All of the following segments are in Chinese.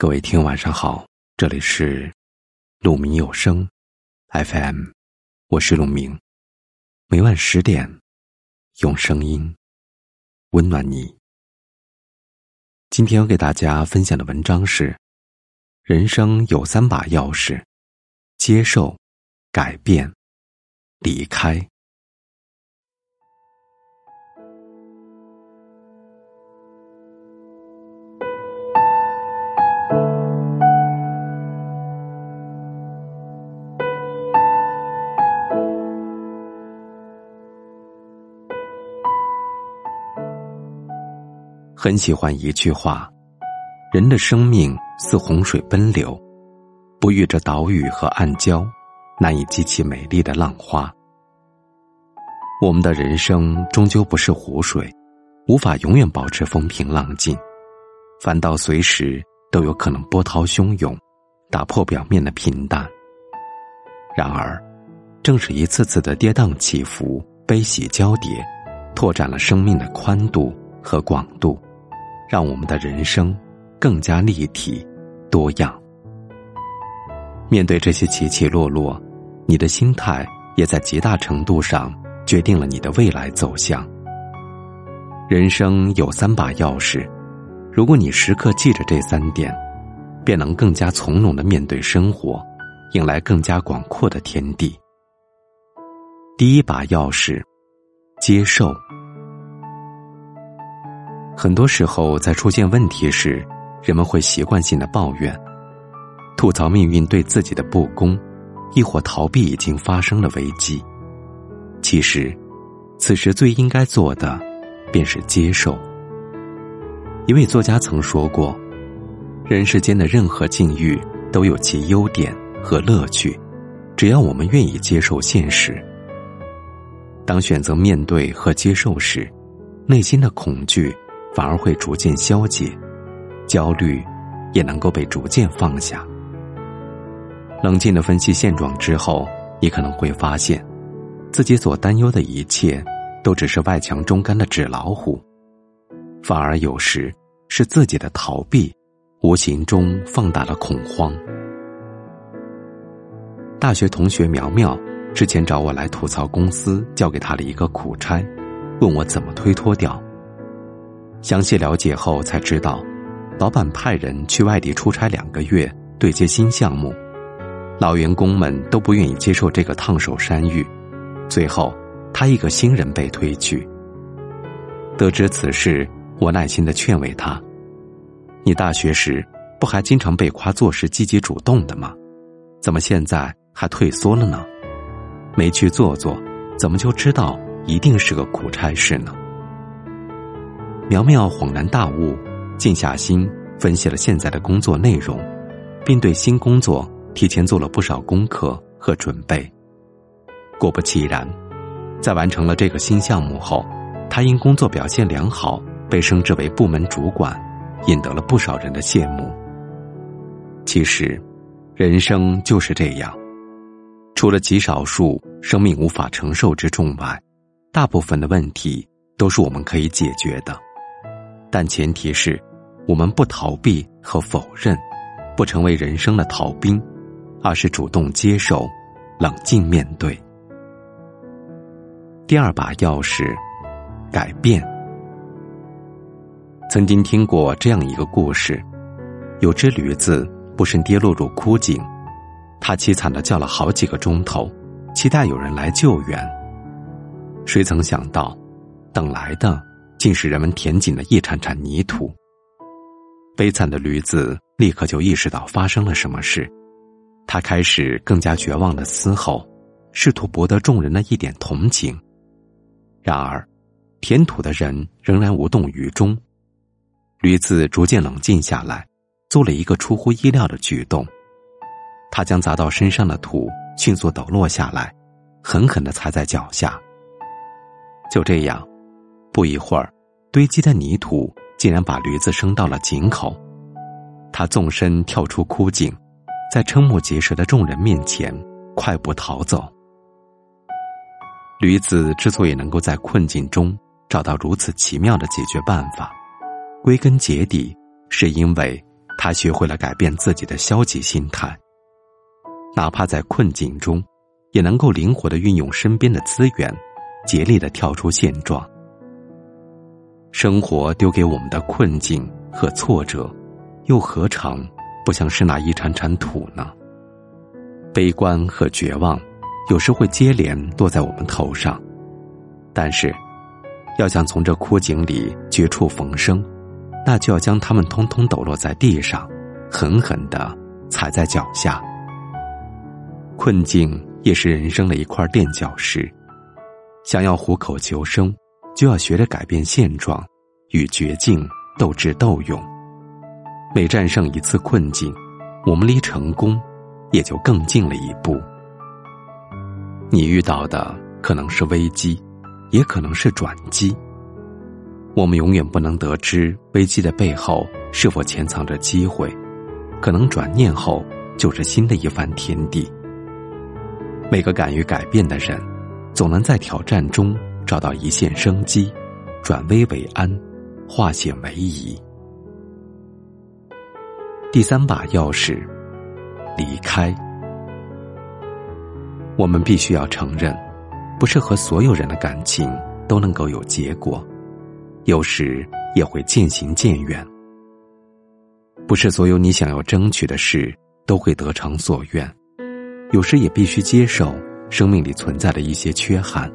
各位听，晚上好，这里是鹿鸣有声 FM，我是鹿鸣，每晚十点用声音温暖你。今天要给大家分享的文章是：人生有三把钥匙，接受、改变、离开。很喜欢一句话：“人的生命似洪水奔流，不遇着岛屿和暗礁，难以激起美丽的浪花。”我们的人生终究不是湖水，无法永远保持风平浪静，反倒随时都有可能波涛汹涌，打破表面的平淡。然而，正是一次次的跌宕起伏、悲喜交叠，拓展了生命的宽度和广度。让我们的人生更加立体、多样。面对这些起起落落，你的心态也在极大程度上决定了你的未来走向。人生有三把钥匙，如果你时刻记着这三点，便能更加从容的面对生活，迎来更加广阔的天地。第一把钥匙，接受。很多时候，在出现问题时，人们会习惯性的抱怨、吐槽命运对自己的不公，亦或逃避已经发生的危机。其实，此时最应该做的，便是接受。一位作家曾说过：“人世间的任何境遇都有其优点和乐趣，只要我们愿意接受现实。当选择面对和接受时，内心的恐惧。”反而会逐渐消解，焦虑也能够被逐渐放下。冷静的分析现状之后，你可能会发现，自己所担忧的一切，都只是外强中干的纸老虎，反而有时是自己的逃避，无形中放大了恐慌。大学同学苗苗之前找我来吐槽公司交给他的一个苦差，问我怎么推脱掉。详细了解后才知道，老板派人去外地出差两个月，对接新项目，老员工们都不愿意接受这个烫手山芋，最后他一个新人被推去。得知此事，我耐心的劝慰他：“你大学时不还经常被夸做事积极主动的吗？怎么现在还退缩了呢？没去做做，怎么就知道一定是个苦差事呢？”苗苗恍然大悟，静下心分析了现在的工作内容，并对新工作提前做了不少功课和准备。果不其然，在完成了这个新项目后，他因工作表现良好被升职为部门主管，引得了不少人的羡慕。其实，人生就是这样，除了极少数生命无法承受之重外，大部分的问题都是我们可以解决的。但前提是，我们不逃避和否认，不成为人生的逃兵，而是主动接受，冷静面对。第二把钥匙，改变。曾经听过这样一个故事：有只驴子不慎跌落入枯井，它凄惨的叫了好几个钟头，期待有人来救援。谁曾想到，等来的。竟是人们填紧的一铲铲泥土。悲惨的驴子立刻就意识到发生了什么事，他开始更加绝望的嘶吼，试图博得众人的一点同情。然而，填土的人仍然无动于衷。驴子逐渐冷静下来，做了一个出乎意料的举动，他将砸到身上的土迅速抖落下来，狠狠的踩在脚下。就这样。不一会儿，堆积的泥土竟然把驴子升到了井口。他纵身跳出枯井，在瞠目结舌的众人面前快步逃走。驴子之所以能够在困境中找到如此奇妙的解决办法，归根结底是因为他学会了改变自己的消极心态，哪怕在困境中，也能够灵活的运用身边的资源，竭力的跳出现状。生活丢给我们的困境和挫折，又何尝不像是那一铲铲土呢？悲观和绝望，有时会接连落在我们头上，但是，要想从这枯井里绝处逢生，那就要将它们通通抖落在地上，狠狠的踩在脚下。困境也是人生的一块垫脚石，想要虎口求生。就要学着改变现状，与绝境斗智斗勇。每战胜一次困境，我们离成功也就更近了一步。你遇到的可能是危机，也可能是转机。我们永远不能得知危机的背后是否潜藏着机会，可能转念后就是新的一番天地。每个敢于改变的人，总能在挑战中。找到一线生机，转危为安，化险为夷。第三把钥匙，离开。我们必须要承认，不是和所有人的感情都能够有结果，有时也会渐行渐远。不是所有你想要争取的事都会得偿所愿，有时也必须接受生命里存在的一些缺憾。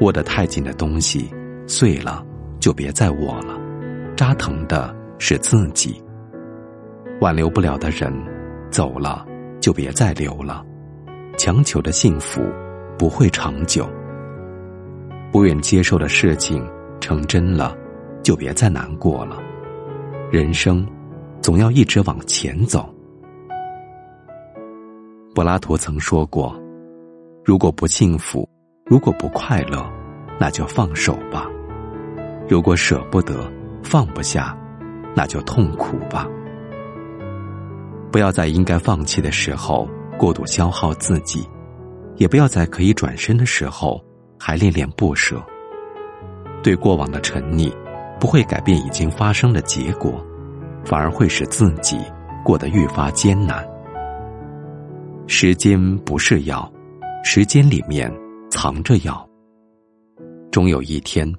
握得太紧的东西碎了，就别再握了。扎疼的是自己。挽留不了的人走了，就别再留了。强求的幸福不会长久。不愿接受的事情成真了，就别再难过了。人生总要一直往前走。柏拉图曾说过：“如果不幸福。”如果不快乐，那就放手吧；如果舍不得、放不下，那就痛苦吧。不要在应该放弃的时候过度消耗自己，也不要在可以转身的时候还恋恋不舍。对过往的沉溺，不会改变已经发生的结果，反而会使自己过得愈发艰难。时间不是药，时间里面。藏着药，终有一天，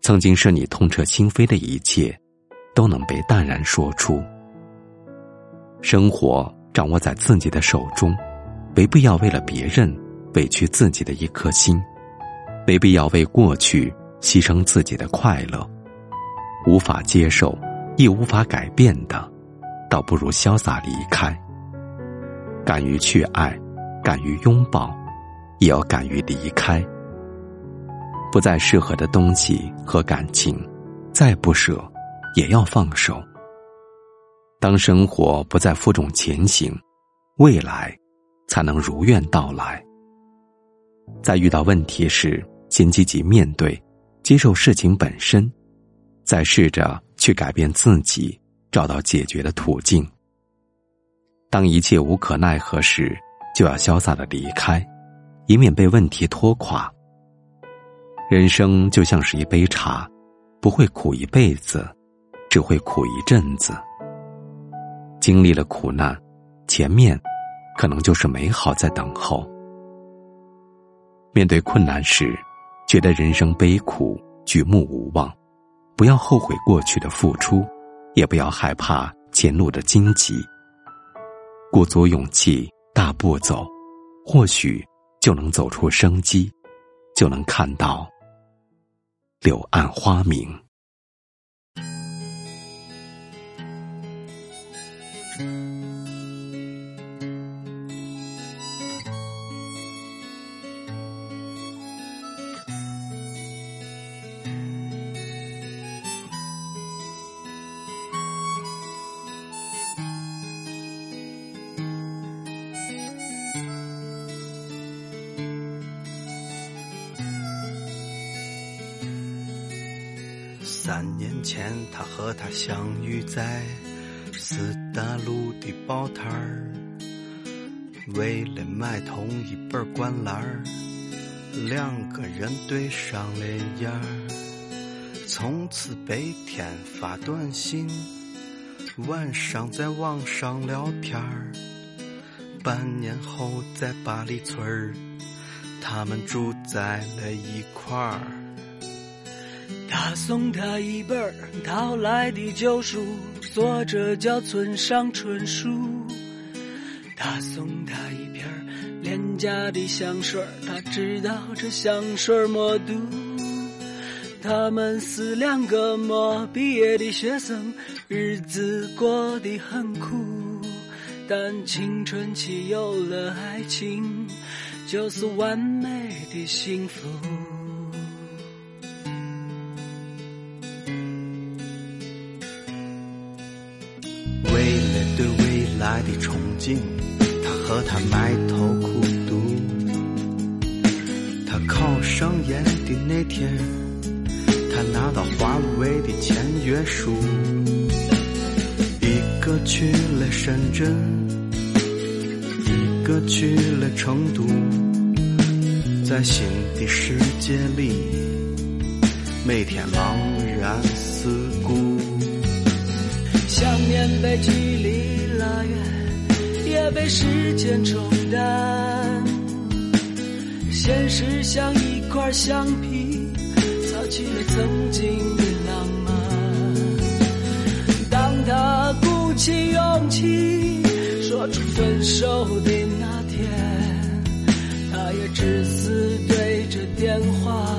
曾经是你痛彻心扉的一切，都能被淡然说出。生活掌握在自己的手中，没必要为了别人委屈自己的一颗心，没必要为过去牺牲自己的快乐。无法接受，亦无法改变的，倒不如潇洒离开。敢于去爱，敢于拥抱。也要敢于离开，不再适合的东西和感情，再不舍，也要放手。当生活不再负重前行，未来才能如愿到来。在遇到问题时，先积极面对，接受事情本身，再试着去改变自己，找到解决的途径。当一切无可奈何时，就要潇洒的离开。以免被问题拖垮。人生就像是一杯茶，不会苦一辈子，只会苦一阵子。经历了苦难，前面可能就是美好在等候。面对困难时，觉得人生悲苦，举目无望，不要后悔过去的付出，也不要害怕前路的荆棘。鼓足勇气，大步走，或许。就能走出生机，就能看到柳暗花明。三年前，他和她相遇在四大路的报摊儿，为了买同一本灌篮儿，两个人对上了眼儿，从此白天发短信，晚上在网上聊天儿，半年后在八里村儿，他们住在了一块儿。他送他一本淘来的旧书，作者叫村上春树。他送他一瓶廉价的香水，他知道这香水没毒。他们是两个没毕业的学生，日子过得很苦，但青春期有了爱情，就是完美的幸福。为了对未来的憧憬，他和他埋头苦读。他考上研的那天，他拿到华为的签约书。一个去了深圳，一个去了成都，在新的世界里，每天茫被距离拉远，也被时间冲淡。现实像一块橡皮，擦去了曾经的浪漫。当他鼓起勇气说出分手的那天，他也只是对着电话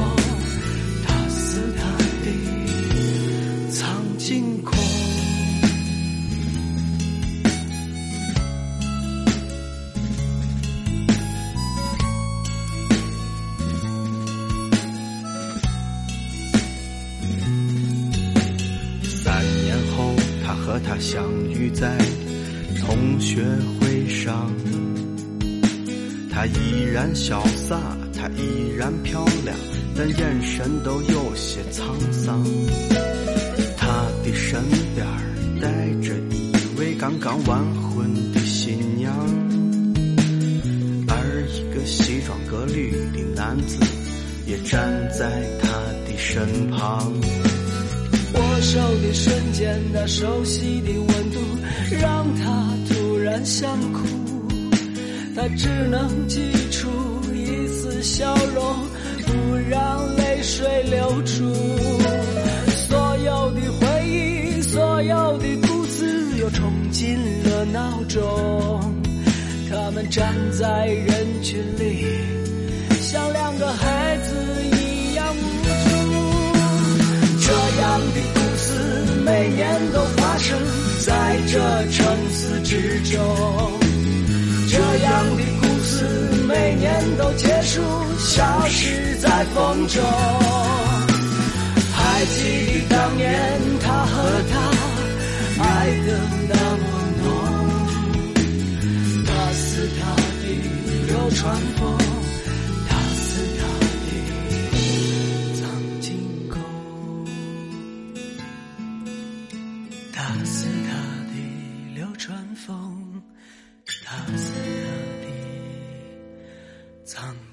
上。她依然潇洒，她依然漂亮，但眼神都有些沧桑。她的身边带着一位刚刚完婚的新娘，而一个西装革履的男子也站在她的身旁。握手的瞬间，那熟悉的温度让他突然想哭，他只能挤出一丝笑容，不让泪水流出。所有的回忆，所有的故事，又冲进了脑中。他们站在人群里，像两个孩子一样之中，这样的故事每年都结束，消失在风中。还记得当年他和她爱的那么浓，他是他的流川枫，